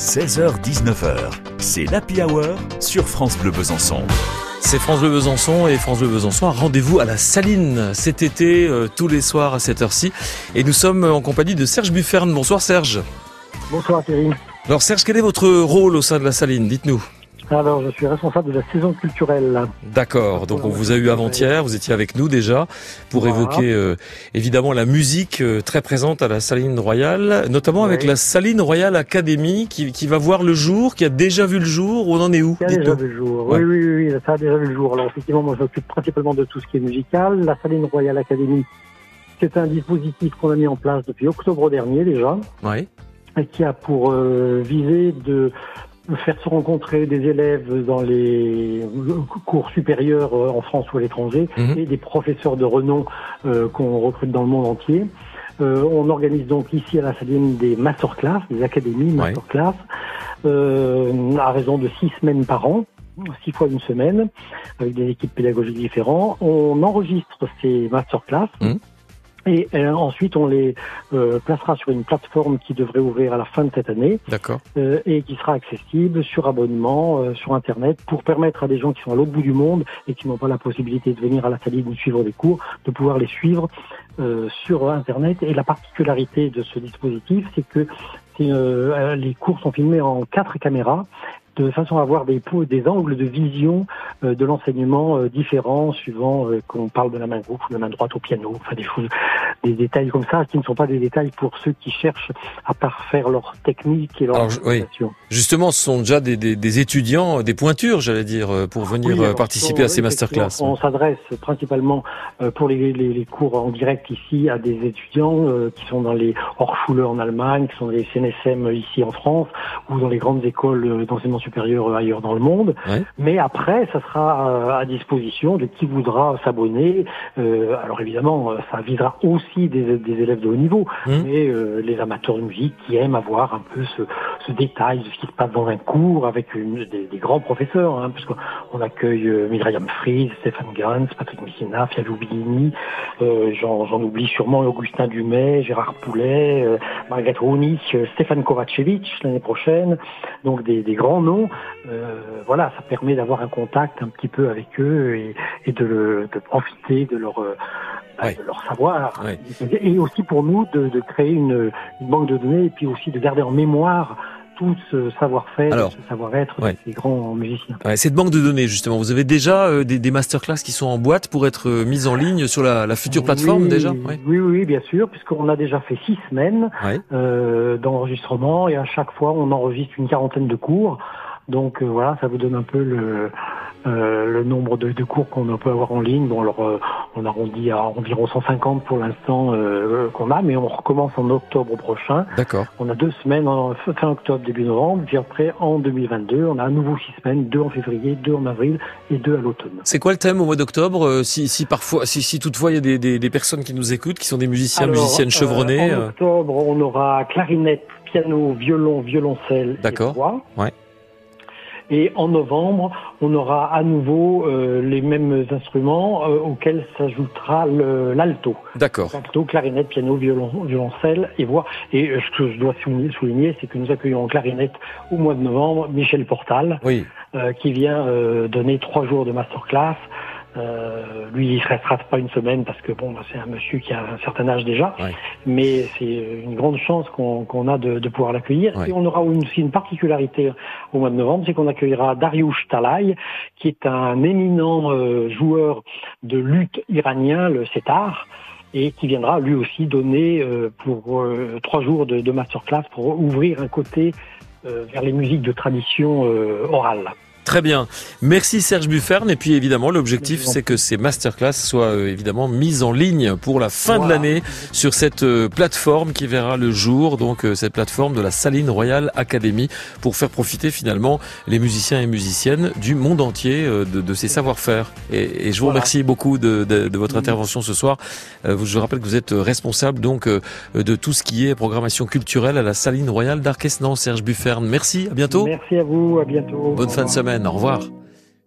16h-19h, c'est l'Happy Hour sur France Bleu Besançon. C'est France Bleu Besançon et France Bleu Besançon a rendez-vous à la Saline cet été, euh, tous les soirs à cette heure-ci. Et nous sommes en compagnie de Serge Bufferne. Bonsoir Serge. Bonsoir Thierry. Alors Serge, quel est votre rôle au sein de la Saline? Dites-nous. Alors, je suis responsable de la saison culturelle. D'accord. Donc, on vous a eu avant-hier. Vous étiez avec nous déjà pour Voilà. évoquer euh, évidemment la musique euh, très présente à la Saline Royale, notamment avec la Saline Royale Academy qui, qui va voir le jour, qui a déjà vu le jour. On en est où Ça a déjà vu le jour. Ouais. Oui, oui, oui, oui, ça a déjà vu le jour. Alors, effectivement, moi, je m'occupe principalement de tout ce qui est musical. La Saline Royal Academy, c'est un dispositif qu'on a mis en place depuis octobre dernier déjà, Oui. et qui a pour euh, visée de faire se rencontrer des élèves dans les cours supérieurs euh, en France ou à l'étranger Mhm. et des professeurs de renom euh, qu'on recrute dans le monde entier. Euh, on organise donc ici à la Saline des masterclass, des académies Ouais. masterclass, euh, à raison de six semaines par an, six fois une semaine, avec des équipes pédagogiques différentes. On enregistre ces masterclass. Mhm. Et euh, ensuite, on les euh, placera sur une plateforme qui devrait ouvrir à la fin de cette année D'accord. euh, et qui sera accessible sur abonnement euh, sur Internet pour permettre à des gens qui sont à l'autre bout du monde et qui n'ont pas la possibilité de venir à la saline ou de suivre des cours, de pouvoir les suivre euh, sur Internet. Et la particularité de ce dispositif, c'est que euh, les cours sont filmés en quatre caméras de façon à avoir des, angles de vision euh, de l'enseignement euh, différents suivant euh, qu'on parle de la main gauche ou de la main droite au piano, enfin des choses, des détails comme ça qui ne sont pas des détails pour ceux qui cherchent à parfaire leur technique et leur Alors, oui. Justement, ce sont déjà des, des, des étudiants, des pointures, j'allais dire, euh, pour venir Oui, euh, alors, participer on- à ces effectivement, masterclass. On s'adresse principalement pour les, les, les cours en direct ici à des étudiants qui sont dans les Hochschule en Allemagne, qui sont dans les CNSM ici en France ou dans les grandes écoles d'enseignement supérieur ailleurs dans le monde. Ouais. Mais après, ça sera euh, à disposition de qui voudra s'abonner. Euh, alors évidemment, euh, ça visera aussi des, des élèves de haut niveau, Mhm. mais euh, les amateurs de musique qui aiment avoir un peu ce, ce détail de ce qui se passe dans un cours avec une- des, des grands professeurs, hein, puisqu'on on accueille euh, Myriam Fries, Stéphane Gans, Patrick Messina, Fialou Billini, j'en oublie sûrement Augustin Dumay, Gérard Poulet, Margaret Rooney, Stéphane Kovacevic l'année prochaine, donc des, des grands noms. Euh, voilà, ça permet d'avoir un contact un petit peu avec eux et, et de, le- de profiter de leur euh, bah, Ouais. de leur savoir. Ouais. Et aussi pour nous de, de créer une, une banque de données et puis aussi de garder en mémoire tout ce savoir-faire, ce savoir-être ouais. de ces grands musiciens. Ouais, cette banque de données, justement, vous avez déjà euh, des, des masterclass qui sont en boîte pour être euh, mises en ligne sur la, la future plateforme oui, déjà oui, oui, oui, bien sûr, puisqu'on a déjà fait six semaines Ouais. euh, d'enregistrement et à chaque fois on enregistre une quarantaine de cours. Donc euh, voilà, ça vous donne un peu le, euh, le nombre de, de cours qu'on peut avoir en ligne. Bon, alors euh, on arrondit à environ 150 pour l'instant qu'on a, mais on recommence en octobre prochain. D'accord. On a deux semaines en fin octobre, début novembre, puis après en 2022, on a à nouveau six semaines, deux en février, deux en avril et deux à l'automne. C'est quoi le thème au mois d'octobre si, si parfois, si, si toutefois il y a des, des, des personnes qui nous écoutent, qui sont des musiciens, Alors, musiciennes chevronnées. euh, en octobre, on aura clarinette, piano, violon, violoncelle et D'accord. voix. Ouais. Et en novembre, on aura à nouveau euh, les mêmes instruments euh, auxquels s'ajoutera l'alto. D'accord. Alto, clarinette, piano, violon, violoncelle et voix. Et euh, ce que je dois souligner, c'est que nous accueillons en clarinette au mois de novembre Michel Portal, Oui. euh, qui vient euh, donner trois jours de masterclass. Euh, lui, il ne restera pas une semaine parce que bon, bah, c'est un monsieur qui a un certain âge déjà, Ouais. Mais c'est une grande chance qu'on a de, de pouvoir l'accueillir. Ouais. Et on aura aussi une particularité au mois de novembre, c'est qu'on accueillera Dariush Talay, qui est un éminent euh, joueur de lutte iranien, le setar, et qui viendra lui aussi donner euh, pour euh, trois jours de, de masterclass pour ouvrir un côté euh, vers les musiques de tradition euh, orale. Très bien. Merci Serge Bufferne. Et puis évidemment, l'objectif, c'est que ces masterclass soient euh, évidemment mises en ligne pour la fin de l'année sur cette euh, plateforme qui verra le jour, donc euh, cette plateforme de la Saline Royal Academy, pour faire profiter finalement les musiciens et musiciennes du monde entier de, de ces savoir-faire. Et, et je vous Voilà. remercie beaucoup de, de- de votre intervention ce soir. Je rappelle que vous êtes responsable donc de tout ce qui est programmation culturelle à la Saline Royale d'Arquesnan. Serge Bufferne, merci. À bientôt. Merci à vous, à bientôt. Bonne fin de revoir. Au revoir.